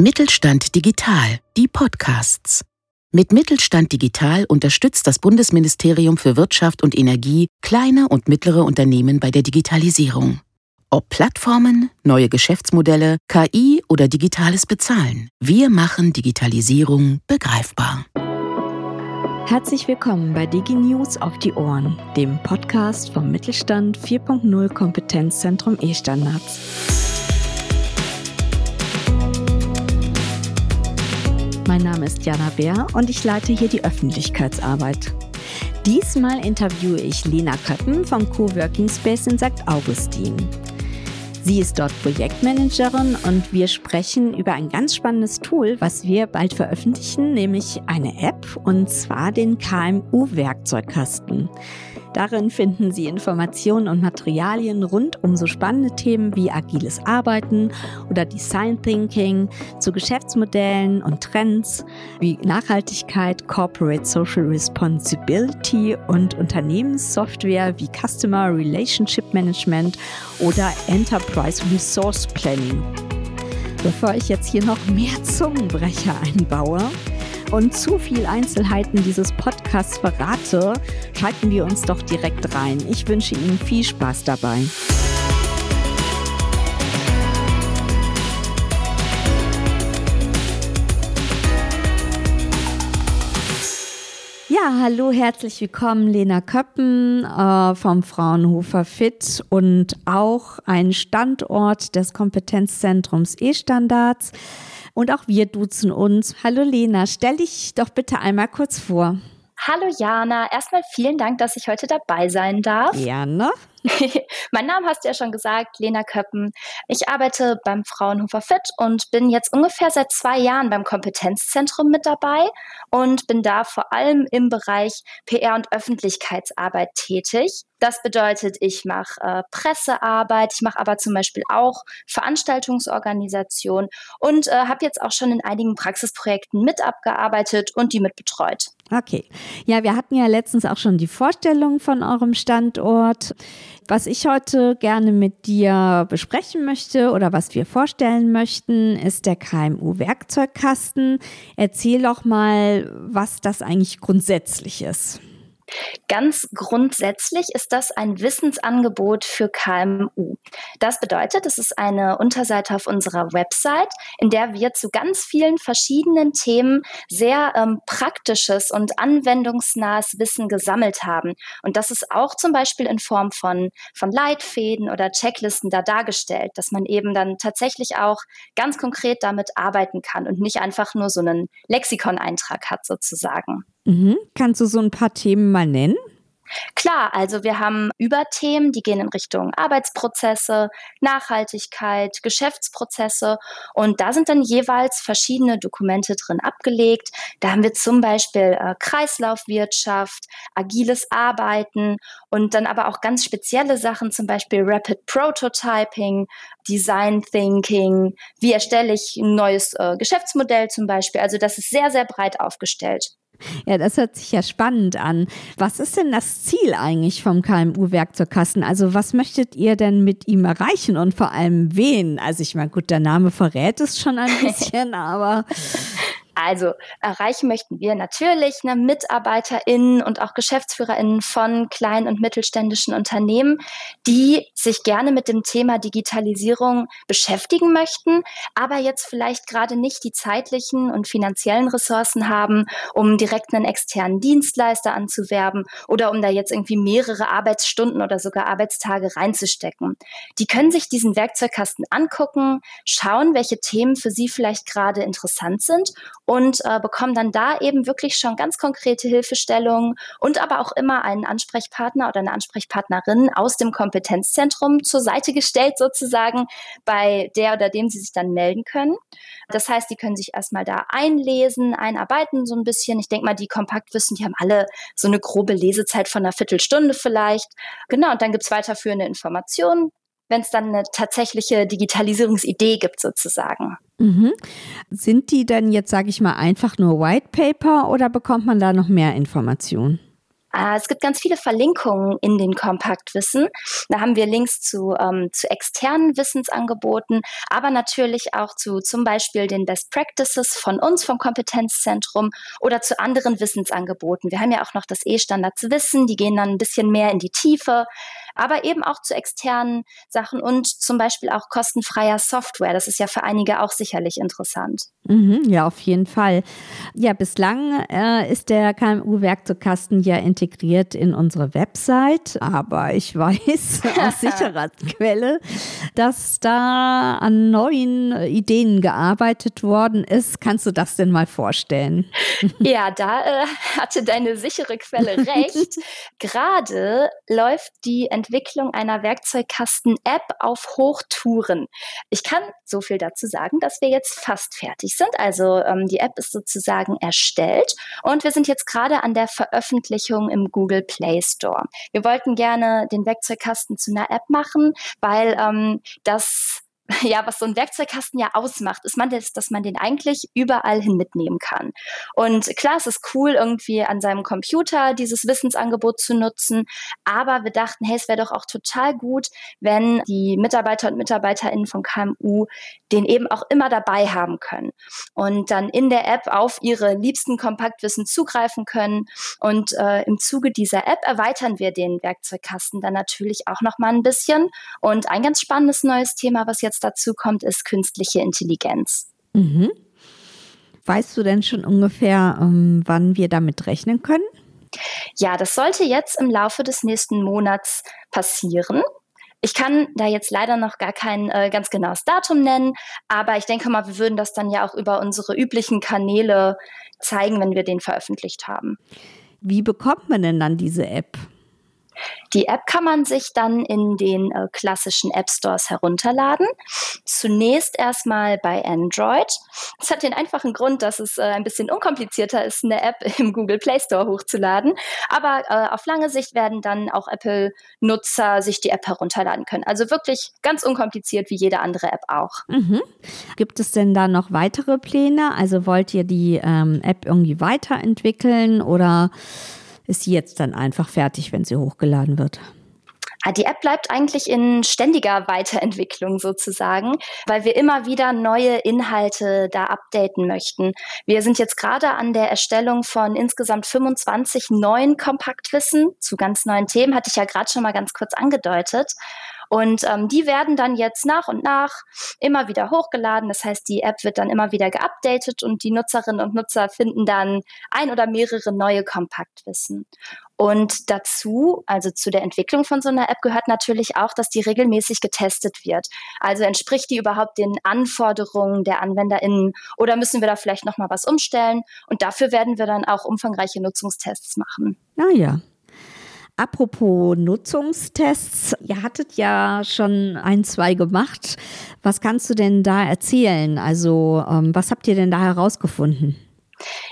Mittelstand Digital, die Podcasts. Mit Mittelstand Digital unterstützt das Bundesministerium für Wirtschaft und Energie kleine und mittlere Unternehmen bei der Digitalisierung. Ob Plattformen, neue Geschäftsmodelle, KI oder digitales Bezahlen, wir machen Digitalisierung begreifbar. Herzlich willkommen bei DigiNews auf die Ohren, dem Podcast vom Mittelstand 4.0 Kompetenzzentrum E-Standards. Mein Name ist Jana Bär und ich leite hier die Öffentlichkeitsarbeit. Diesmal interviewe ich Lena Köppen vom Coworking Space in St. Augustin. Sie ist dort Projektmanagerin und wir sprechen über ein ganz spannendes Tool, was wir bald veröffentlichen, nämlich eine App und zwar den KMU-Werkzeugkasten. Darin finden Sie Informationen und Materialien rund um so spannende Themen wie agiles Arbeiten oder Design Thinking, zu Geschäftsmodellen und Trends wie Nachhaltigkeit, Corporate Social Responsibility und Unternehmenssoftware wie Customer Relationship Management oder Enterprise Resource Planning. Bevor ich jetzt hier noch mehr Zungenbrecher einbaue, und zu viel Einzelheiten dieses Podcasts verrate, schalten wir uns doch direkt rein. Ich wünsche Ihnen viel Spaß dabei. Ja, hallo, herzlich willkommen, Lena Köppen äh, vom Fraunhofer FIT und auch ein Standort des Kompetenzzentrums E-Standards. Und auch wir duzen uns. Hallo Lena, stell dich doch bitte einmal kurz vor. Hallo Jana, erstmal vielen Dank, dass ich heute dabei sein darf. Gerne. mein Name hast du ja schon gesagt, Lena Köppen. Ich arbeite beim Fraunhofer Fit und bin jetzt ungefähr seit zwei Jahren beim Kompetenzzentrum mit dabei und bin da vor allem im Bereich PR und Öffentlichkeitsarbeit tätig. Das bedeutet, ich mache äh, Pressearbeit, ich mache aber zum Beispiel auch Veranstaltungsorganisation und äh, habe jetzt auch schon in einigen Praxisprojekten mit abgearbeitet und die mit betreut. Okay. Ja, wir hatten ja letztens auch schon die Vorstellung von eurem Standort. Was ich heute gerne mit dir besprechen möchte oder was wir vorstellen möchten, ist der KMU-Werkzeugkasten. Erzähl doch mal, was das eigentlich grundsätzlich ist. Ganz grundsätzlich ist das ein Wissensangebot für KMU. Das bedeutet, es ist eine Unterseite auf unserer Website, in der wir zu ganz vielen verschiedenen Themen sehr ähm, praktisches und anwendungsnahes Wissen gesammelt haben. Und das ist auch zum Beispiel in Form von, von Leitfäden oder Checklisten da dargestellt, dass man eben dann tatsächlich auch ganz konkret damit arbeiten kann und nicht einfach nur so einen Lexikon-Eintrag hat sozusagen. Mhm. Kannst du so ein paar Themen mal nennen? Klar, also wir haben Überthemen, die gehen in Richtung Arbeitsprozesse, Nachhaltigkeit, Geschäftsprozesse und da sind dann jeweils verschiedene Dokumente drin abgelegt. Da haben wir zum Beispiel äh, Kreislaufwirtschaft, agiles Arbeiten und dann aber auch ganz spezielle Sachen, zum Beispiel Rapid Prototyping, Design Thinking, wie erstelle ich ein neues äh, Geschäftsmodell zum Beispiel. Also das ist sehr, sehr breit aufgestellt. Ja, das hört sich ja spannend an. Was ist denn das Ziel eigentlich vom KMU-Werkzeugkasten? Also was möchtet ihr denn mit ihm erreichen und vor allem wen? Also ich meine, gut, der Name verrät es schon ein bisschen, aber also erreichen möchten wir natürlich eine MitarbeiterInnen und auch GeschäftsführerInnen von kleinen und mittelständischen Unternehmen, die sich gerne mit dem Thema Digitalisierung beschäftigen möchten, aber jetzt vielleicht gerade nicht die zeitlichen und finanziellen Ressourcen haben, um direkt einen externen Dienstleister anzuwerben oder um da jetzt irgendwie mehrere Arbeitsstunden oder sogar Arbeitstage reinzustecken. Die können sich diesen Werkzeugkasten angucken, schauen, welche Themen für sie vielleicht gerade interessant sind und äh, bekommen dann da eben wirklich schon ganz konkrete Hilfestellungen und aber auch immer einen Ansprechpartner oder eine Ansprechpartnerin aus dem Kompetenzzentrum zur Seite gestellt sozusagen, bei der oder dem sie sich dann melden können. Das heißt, die können sich erstmal da einlesen, einarbeiten so ein bisschen. Ich denke mal, die Kompaktwissen, die haben alle so eine grobe Lesezeit von einer Viertelstunde vielleicht. Genau, und dann gibt's weiterführende Informationen, wenn es dann eine tatsächliche Digitalisierungsidee gibt sozusagen. Mhm. Sind die denn jetzt, sage ich mal, einfach nur White Paper oder bekommt man da noch mehr Informationen? Äh, es gibt ganz viele Verlinkungen in den Kompaktwissen. Da haben wir Links zu, ähm, zu externen Wissensangeboten, aber natürlich auch zu zum Beispiel den Best Practices von uns vom Kompetenzzentrum oder zu anderen Wissensangeboten. Wir haben ja auch noch das E-Standards Wissen, die gehen dann ein bisschen mehr in die Tiefe aber eben auch zu externen Sachen und zum Beispiel auch kostenfreier Software. Das ist ja für einige auch sicherlich interessant. Mhm, ja, auf jeden Fall. Ja, bislang äh, ist der KMU-Werkzeugkasten ja integriert in unsere Website, aber ich weiß aus sicherer Quelle, dass da an neuen Ideen gearbeitet worden ist. Kannst du das denn mal vorstellen? Ja, da äh, hatte deine sichere Quelle recht. Gerade läuft die Entwicklung einer Werkzeugkasten-App auf Hochtouren. Ich kann so viel dazu sagen, dass wir jetzt fast fertig sind. Also ähm, die App ist sozusagen erstellt und wir sind jetzt gerade an der Veröffentlichung im Google Play Store. Wir wollten gerne den Werkzeugkasten zu einer App machen, weil ähm, das ja, was so ein Werkzeugkasten ja ausmacht, ist man das, dass man den eigentlich überall hin mitnehmen kann. Und klar, es ist cool, irgendwie an seinem Computer dieses Wissensangebot zu nutzen, aber wir dachten, hey, es wäre doch auch total gut, wenn die Mitarbeiter und Mitarbeiterinnen von KMU den eben auch immer dabei haben können und dann in der App auf ihre liebsten Kompaktwissen zugreifen können. Und äh, im Zuge dieser App erweitern wir den Werkzeugkasten dann natürlich auch noch mal ein bisschen. Und ein ganz spannendes neues Thema, was jetzt dazu kommt, ist künstliche Intelligenz. Mhm. Weißt du denn schon ungefähr, ähm, wann wir damit rechnen können? Ja, das sollte jetzt im Laufe des nächsten Monats passieren. Ich kann da jetzt leider noch gar kein äh, ganz genaues Datum nennen, aber ich denke mal, wir würden das dann ja auch über unsere üblichen Kanäle zeigen, wenn wir den veröffentlicht haben. Wie bekommt man denn dann diese App? Die App kann man sich dann in den äh, klassischen App Stores herunterladen. Zunächst erstmal bei Android. Das hat den einfachen Grund, dass es äh, ein bisschen unkomplizierter ist, eine App im Google Play Store hochzuladen. Aber äh, auf lange Sicht werden dann auch Apple-Nutzer sich die App herunterladen können. Also wirklich ganz unkompliziert wie jede andere App auch. Mhm. Gibt es denn da noch weitere Pläne? Also wollt ihr die ähm, App irgendwie weiterentwickeln oder ist jetzt dann einfach fertig, wenn sie hochgeladen wird. Ah, die App bleibt eigentlich in ständiger Weiterentwicklung sozusagen, weil wir immer wieder neue Inhalte da updaten möchten. Wir sind jetzt gerade an der Erstellung von insgesamt 25 neuen Kompaktwissen zu ganz neuen Themen, hatte ich ja gerade schon mal ganz kurz angedeutet. Und ähm, die werden dann jetzt nach und nach immer wieder hochgeladen. Das heißt, die App wird dann immer wieder geupdatet und die Nutzerinnen und Nutzer finden dann ein oder mehrere neue Kompaktwissen. Und dazu, also zu der Entwicklung von so einer App gehört natürlich auch, dass die regelmäßig getestet wird. Also entspricht die überhaupt den Anforderungen der AnwenderInnen oder müssen wir da vielleicht nochmal was umstellen? Und dafür werden wir dann auch umfangreiche Nutzungstests machen. Ah ja, Apropos Nutzungstests, ihr hattet ja schon ein, zwei gemacht. Was kannst du denn da erzählen? Also, ähm, was habt ihr denn da herausgefunden?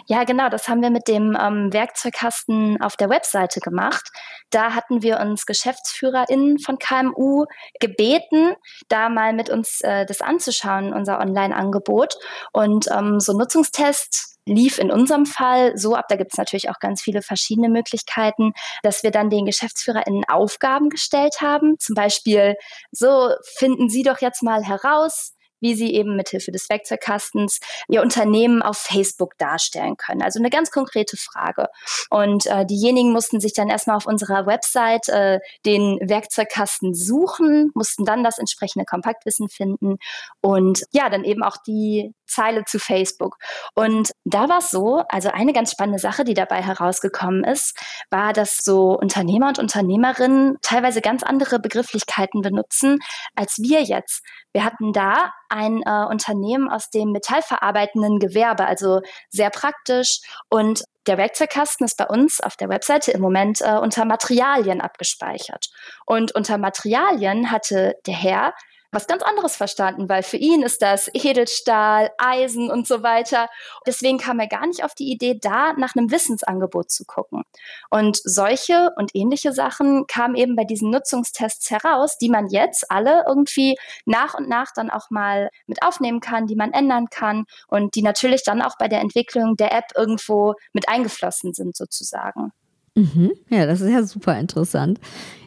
Ja, genau, das haben wir mit dem ähm, Werkzeugkasten auf der Webseite gemacht. Da hatten wir uns GeschäftsführerInnen von KMU gebeten, da mal mit uns äh, das anzuschauen, unser Online-Angebot. Und ähm, so Nutzungstests lief in unserem Fall so ab, da gibt es natürlich auch ganz viele verschiedene Möglichkeiten, dass wir dann den GeschäftsführerInnen Aufgaben gestellt haben. Zum Beispiel, so finden Sie doch jetzt mal heraus, wie sie eben mithilfe des Werkzeugkastens ihr Unternehmen auf Facebook darstellen können. Also eine ganz konkrete Frage. Und äh, diejenigen mussten sich dann erstmal auf unserer Website äh, den Werkzeugkasten suchen, mussten dann das entsprechende Kompaktwissen finden und ja, dann eben auch die Zeile zu Facebook. Und da war es so, also eine ganz spannende Sache, die dabei herausgekommen ist, war, dass so Unternehmer und Unternehmerinnen teilweise ganz andere Begrifflichkeiten benutzen als wir jetzt. Wir hatten da ein äh, Unternehmen aus dem metallverarbeitenden Gewerbe, also sehr praktisch. Und der Werkzeugkasten ist bei uns auf der Webseite im Moment äh, unter Materialien abgespeichert. Und unter Materialien hatte der Herr was ganz anderes verstanden, weil für ihn ist das Edelstahl, Eisen und so weiter. Deswegen kam er gar nicht auf die Idee, da nach einem Wissensangebot zu gucken. Und solche und ähnliche Sachen kamen eben bei diesen Nutzungstests heraus, die man jetzt alle irgendwie nach und nach dann auch mal mit aufnehmen kann, die man ändern kann und die natürlich dann auch bei der Entwicklung der App irgendwo mit eingeflossen sind sozusagen. Mhm. Ja, das ist ja super interessant.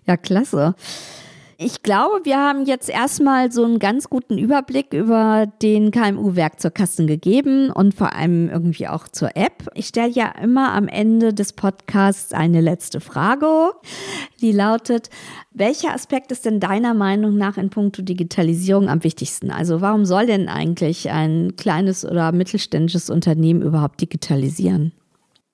Ja, klasse. Ich glaube, wir haben jetzt erstmal so einen ganz guten Überblick über den KMU-Werkzeugkasten gegeben und vor allem irgendwie auch zur App. Ich stelle ja immer am Ende des Podcasts eine letzte Frage, die lautet, welcher Aspekt ist denn deiner Meinung nach in puncto Digitalisierung am wichtigsten? Also warum soll denn eigentlich ein kleines oder mittelständisches Unternehmen überhaupt digitalisieren?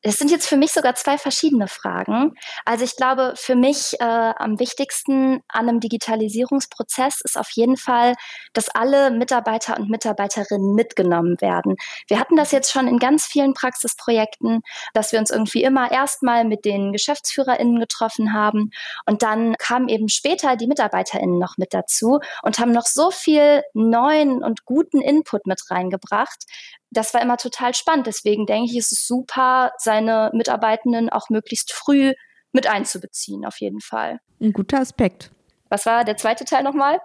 Es sind jetzt für mich sogar zwei verschiedene Fragen. Also ich glaube, für mich äh, am wichtigsten an einem Digitalisierungsprozess ist auf jeden Fall, dass alle Mitarbeiter und Mitarbeiterinnen mitgenommen werden. Wir hatten das jetzt schon in ganz vielen Praxisprojekten, dass wir uns irgendwie immer erstmal mit den GeschäftsführerInnen getroffen haben und dann kamen eben später die MitarbeiterInnen noch mit dazu und haben noch so viel neuen und guten Input mit reingebracht, das war immer total spannend. Deswegen denke ich, ist es super, seine Mitarbeitenden auch möglichst früh mit einzubeziehen, auf jeden Fall. Ein guter Aspekt. Was war der zweite Teil nochmal?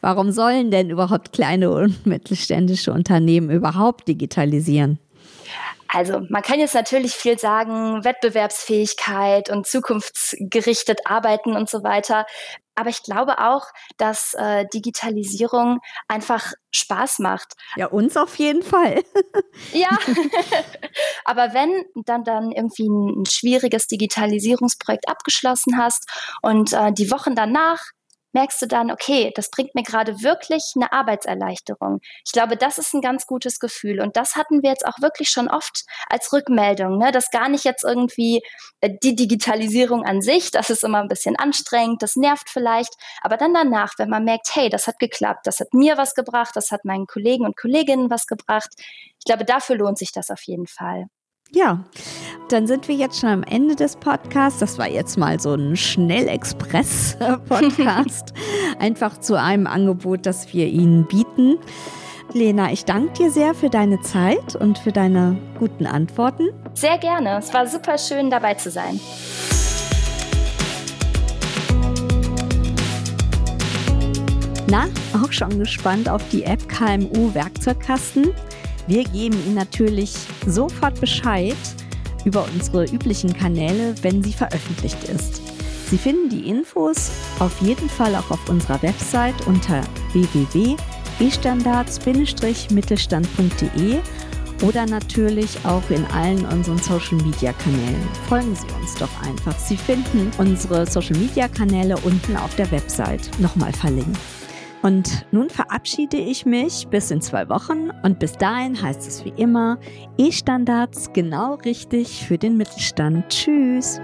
Warum sollen denn überhaupt kleine und mittelständische Unternehmen überhaupt digitalisieren? Also man kann jetzt natürlich viel sagen, Wettbewerbsfähigkeit und zukunftsgerichtet arbeiten und so weiter. Aber ich glaube auch, dass äh, Digitalisierung einfach Spaß macht. Ja, uns auf jeden Fall. ja, aber wenn dann dann irgendwie ein, schwieriges Digitalisierungsprojekt abgeschlossen hast und äh, die Wochen danach merkst du dann, okay, das bringt mir gerade wirklich eine Arbeitserleichterung. Ich glaube, das ist ein ganz gutes Gefühl. Und das hatten wir jetzt auch wirklich schon oft als Rückmeldung, ne? dass gar nicht jetzt irgendwie äh, die Digitalisierung an sich, das ist immer ein bisschen anstrengend, das nervt vielleicht, aber dann danach, wenn man merkt, hey, das hat geklappt, das hat mir was gebracht, das hat meinen Kollegen und Kolleginnen was gebracht. Ich glaube, dafür lohnt sich das auf jeden Fall. Ja, dann sind wir jetzt schon am Ende des Podcasts. Das war jetzt mal so ein Schnellexpress-Podcast. Einfach zu einem Angebot, das wir Ihnen bieten. Lena, ich danke dir sehr für deine Zeit und für deine guten Antworten. Sehr gerne. Es war super schön, dabei zu sein. Na, auch schon gespannt auf die App KMU Werkzeugkasten. Wir geben Ihnen natürlich sofort Bescheid über unsere üblichen Kanäle, wenn sie veröffentlicht ist. Sie finden die Infos auf jeden Fall auch auf unserer Website unter www.estandards-mittelstand.de oder natürlich auch in allen unseren Social Media Kanälen. Folgen Sie uns doch einfach. Sie finden unsere Social Media Kanäle unten auf der Website nochmal verlinkt. Und nun verabschiede ich mich bis in zwei Wochen und bis dahin heißt es wie immer, E-Standards genau richtig für den Mittelstand. Tschüss!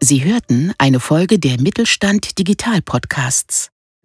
Sie hörten eine Folge der Mittelstand Digital Podcasts.